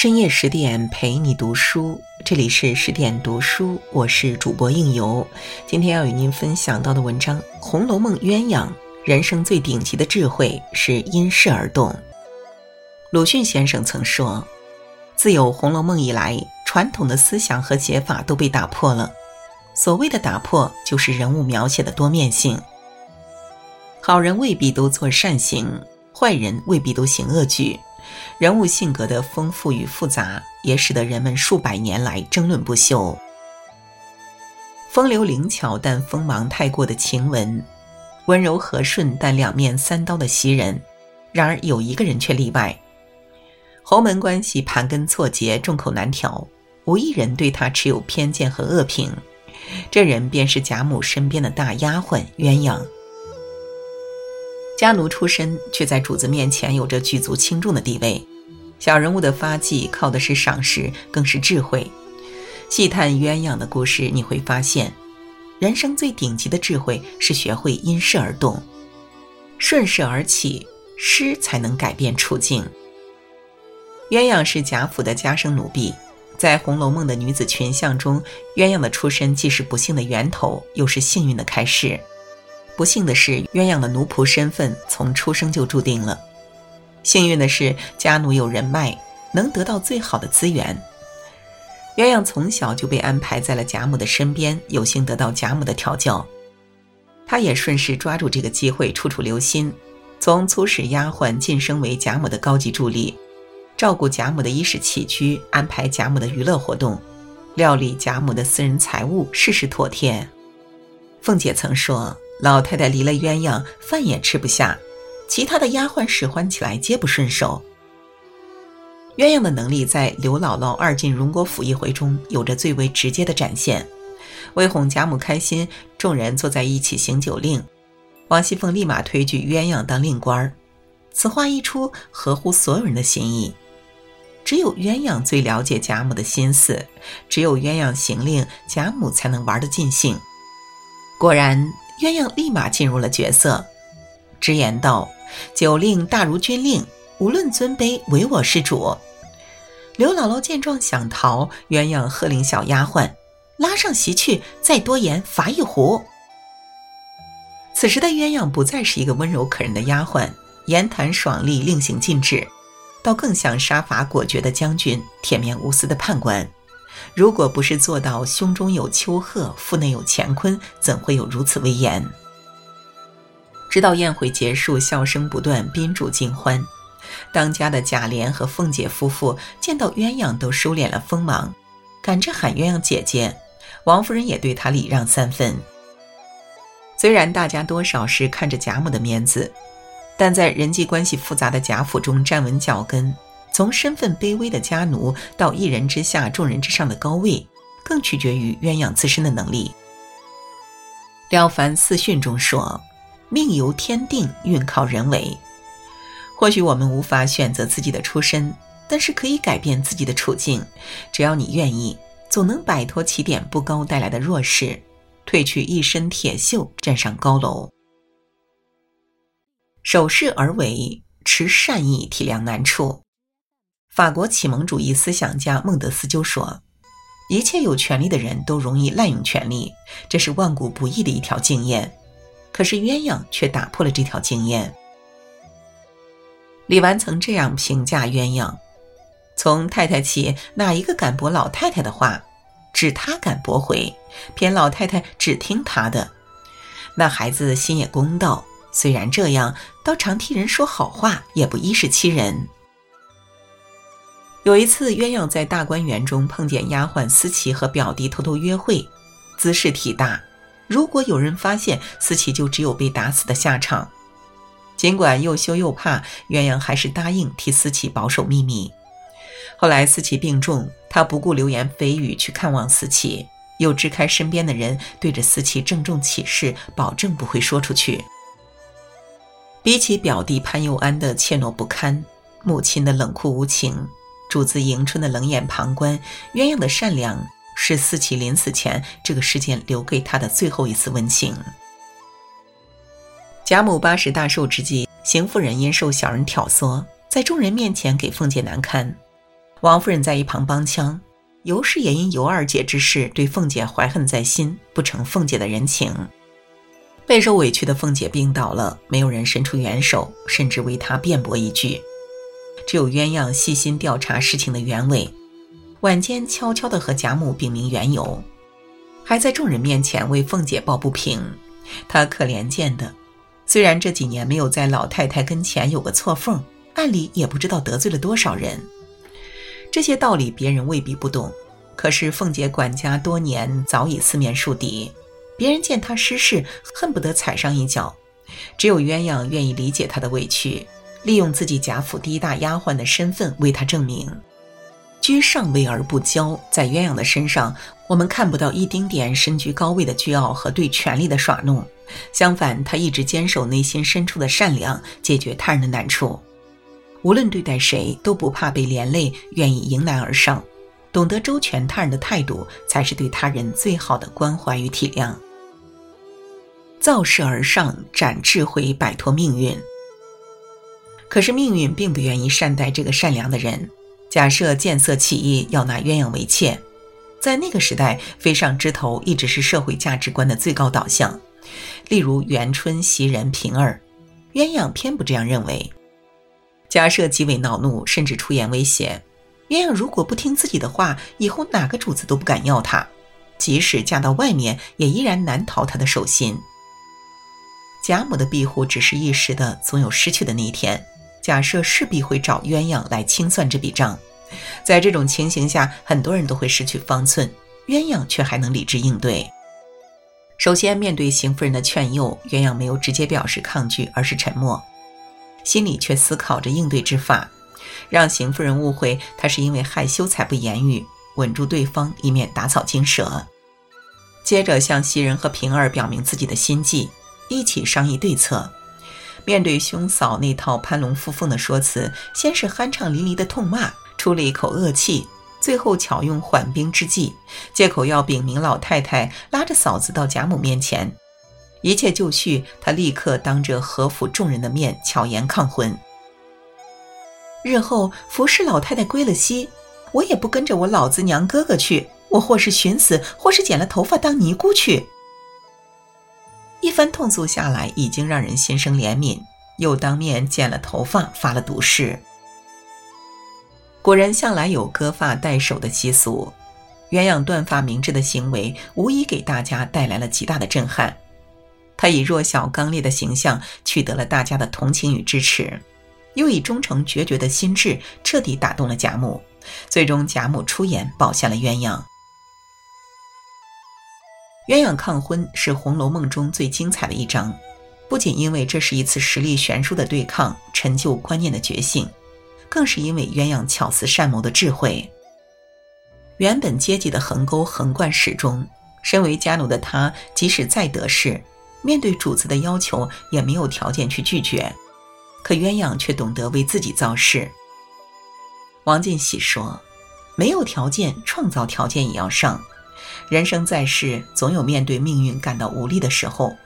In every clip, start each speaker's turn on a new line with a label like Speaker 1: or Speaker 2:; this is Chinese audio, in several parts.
Speaker 1: 深夜十点陪你读书，这里是十点读书，我是主播应由。今天要与您分享到的文章《红楼梦》鸳鸯，人生最顶级的智慧是因势而动。鲁迅先生曾说：“自有《红楼梦》以来，传统的思想和写法都被打破了。所谓的打破，就是人物描写的多面性。好人未必都做善行，坏人未必都行恶举。”人物性格的丰富与复杂，也使得人们数百年来争论不休。风流灵巧但锋芒太过的晴雯，温柔和顺但两面三刀的袭人，然而有一个人却例外。侯门关系盘根错节，众口难调，无一人对他持有偏见和恶评。这人便是贾母身边的大丫鬟鸳鸯。家奴出身，却在主子面前有着举足轻重的地位。小人物的发迹靠的是赏识，更是智慧。细探鸳鸯的故事，你会发现，人生最顶级的智慧是学会因势而动，顺势而起，势才能改变处境。鸳鸯是贾府的家生奴婢，在《红楼梦》的女子群像中，鸳鸯的出身既是不幸的源头，又是幸运的开始。不幸的是，鸳鸯的奴仆身份从出生就注定了；幸运的是，家奴有人脉，能得到最好的资源。鸳鸯从小就被安排在了贾母的身边，有幸得到贾母的调教。她也顺势抓住这个机会，处处留心，从粗使丫鬟晋升为贾母的高级助理，照顾贾母的衣食起居，安排贾母的娱乐活动，料理贾母的私人财物，事事妥帖。凤姐曾说。老太太离了鸳鸯，饭也吃不下，其他的丫鬟使唤起来皆不顺手。鸳鸯的能力在刘姥姥二进荣国府一回中有着最为直接的展现。为哄贾母开心，众人坐在一起行酒令，王熙凤立马推举鸳鸯当令官儿。此话一出，合乎所有人的心意。只有鸳鸯最了解贾母的心思，只有鸳鸯行令，贾母才能玩得尽兴。果然。鸳鸯立马进入了角色，直言道：“酒令大如军令，无论尊卑，唯我是主。”刘姥姥见状想逃，鸳鸯喝令小丫鬟拉上席去，再多言罚一壶。此时的鸳鸯不再是一个温柔可人的丫鬟，言谈爽利，令行禁止，倒更像杀伐果决的将军，铁面无私的判官。如果不是做到胸中有丘壑，腹内有乾坤，怎会有如此威严？直到宴会结束，笑声不断，宾主尽欢。当家的贾琏和凤姐夫妇见到鸳鸯，都收敛了锋芒，赶着喊鸳鸯姐姐。王夫人也对她礼让三分。虽然大家多少是看着贾母的面子，但在人际关系复杂的贾府中站稳脚跟。从身份卑微的家奴到一人之下、众人之上的高位，更取决于鸳鸯自身的能力。《了凡四训》中说：“命由天定，运靠人为。”或许我们无法选择自己的出身，但是可以改变自己的处境。只要你愿意，总能摆脱起点不高带来的弱势，褪去一身铁锈，站上高楼。守势而为，持善意，体谅难处。法国启蒙主义思想家孟德斯鸠说：“一切有权利的人都容易滥用权力，这是万古不易的一条经验。可是鸳鸯却打破了这条经验。”李纨曾这样评价鸳鸯：“从太太起，哪一个敢驳老太太的话？只他敢驳回，偏老太太只听他的。那孩子心也公道，虽然这样，倒常替人说好话，也不依是欺人。”有一次，鸳鸯在大观园中碰见丫鬟思琪和表弟偷偷约会，姿势体大。如果有人发现，思琪就只有被打死的下场。尽管又羞又怕，鸳鸯还是答应替思琪保守秘密。后来思琪病重，他不顾流言蜚语去看望思琪，又支开身边的人，对着思琪郑重起誓，保证不会说出去。比起表弟潘佑安的怯懦不堪，母亲的冷酷无情。主子迎春的冷眼旁观，鸳鸯的善良，是思琪临死前这个世间留给他的最后一丝温情。贾母八十大寿之际，邢夫人因受小人挑唆，在众人面前给凤姐难堪。王夫人在一旁帮腔，尤氏也因尤二姐之事对凤姐怀恨在心，不成凤姐的人情。备受委屈的凤姐病倒了，没有人伸出援手，甚至为她辩驳一句。只有鸳鸯细心调查事情的原委，晚间悄悄地和贾母禀明缘由，还在众人面前为凤姐抱不平。她可怜见的，虽然这几年没有在老太太跟前有个错缝，暗里也不知道得罪了多少人。这些道理别人未必不懂，可是凤姐管家多年，早已四面树敌。别人见她失势，恨不得踩上一脚。只有鸳鸯愿意理解她的委屈，利用自己贾府第一大丫鬟的身份为她证明。居上位而不骄，在鸳鸯的身上，我们看不到一丁点身居高位的倨傲和对权力的耍弄。相反，他一直坚守内心深处的善良，解决他人的难处。无论对待谁都不怕被连累，愿意迎难而上，懂得周全他人的态度，才是对他人最好的关怀与体谅。造势而上，展智慧，摆脱命运。可是命运并不愿意善待这个善良的人。假设见色起意要拿鸳鸯为妾，在那个时代，飞上枝头一直是社会价值观的最高导向。例如元春袭人、平儿，鸳鸯偏不这样认为。假设极为恼怒，甚至出言威胁，鸳鸯如果不听自己的话，以后哪个主子都不敢要她，即使嫁到外面，也依然难逃他的手心。贾母的庇护只是一时的，总有失去的那一天。假设势必会找鸳鸯来清算这笔账，在这种情形下，很多人都会失去方寸，鸳鸯却还能理智应对。首先，面对邢夫人的劝诱，鸳鸯没有直接表示抗拒，而是沉默。心里却思考着应对之法，让邢夫人误会她是因为害羞才不言语，稳住对方，以免打草惊蛇。接着向袭人和平儿表明自己的心迹，一起商议对策。面对兄嫂那套攀龙附凤的说辞，先是酣畅淋漓的痛骂，出了一口恶气，最后巧用缓兵之计，借口要禀明老太太，拉着嫂子到贾母面前。一切就绪，他立刻当着何府众人的面巧言抗婚。日后服侍老太太归了西，我也不跟着我老子娘哥哥去，我或是寻死，或是剪了头发当尼姑去。一番痛诉下来，已经让人心生怜悯，又当面剪了头发，发了毒誓。古人向来有割发代首的习俗，鸳鸯断发明志的行为，无疑给大家带来了极大的震撼。他以弱小刚烈的形象取得了大家的同情与支持，又以忠诚决绝的心智彻底打动了贾母，最终贾母出言保下了鸳鸯。鸳鸯抗婚是《红楼梦》中最精彩的一章，不仅因为这是一次实力悬殊的对抗，陈旧观念的觉醒，更是因为鸳鸯巧思善谋的智慧。原本阶级的横沟横贯始终，身为家奴的他，即使再得势。面对主子的要求，也没有条件去拒绝，可鸳鸯却懂得为自己造势。王进喜说：“没有条件，创造条件也要上。人生在世，总有面对命运感到无力的时候。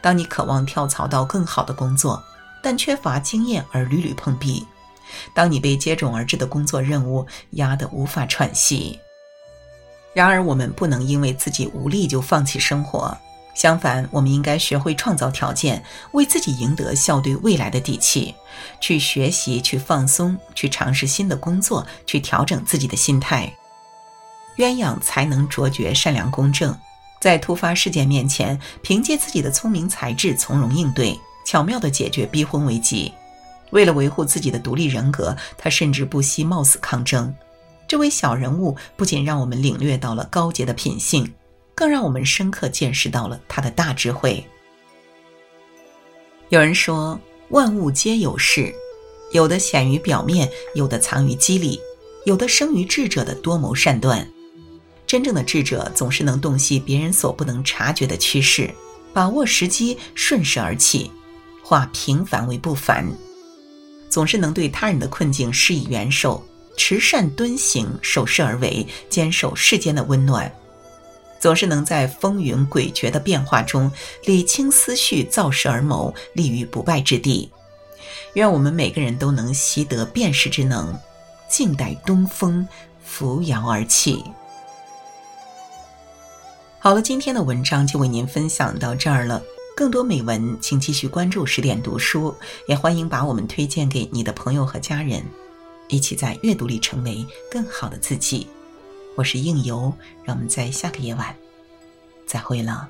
Speaker 1: 当你渴望跳槽到更好的工作，但缺乏经验而屡屡碰壁；当你被接踵而至的工作任务压得无法喘息。然而，我们不能因为自己无力就放弃生活。”相反，我们应该学会创造条件，为自己赢得笑对未来的底气，去学习，去放松，去尝试新的工作，去调整自己的心态。鸳鸯才能卓绝、善良、公正，在突发事件面前，凭借自己的聪明才智从容应对，巧妙地解决逼婚危机。为了维护自己的独立人格，他甚至不惜冒死抗争。这位小人物不仅让我们领略到了高洁的品性。更让我们深刻见识到了他的大智慧。有人说，万物皆有事，有的显于表面，有的藏于机理，有的生于智者的多谋善断。真正的智者总是能洞悉别人所不能察觉的趋势，把握时机，顺势而起，化平凡为不凡。总是能对他人的困境施以援手，持善敦行，守势而为，坚守世间的温暖。总是能在风云诡谲的变化中理清思绪，造势而谋，立于不败之地。愿我们每个人都能习得辨识之能，静待东风扶摇而起。好了，今天的文章就为您分享到这儿了。更多美文，请继续关注十点读书，也欢迎把我们推荐给你的朋友和家人，一起在阅读里成为更好的自己。我是应由，让我们在下个夜晚再会了。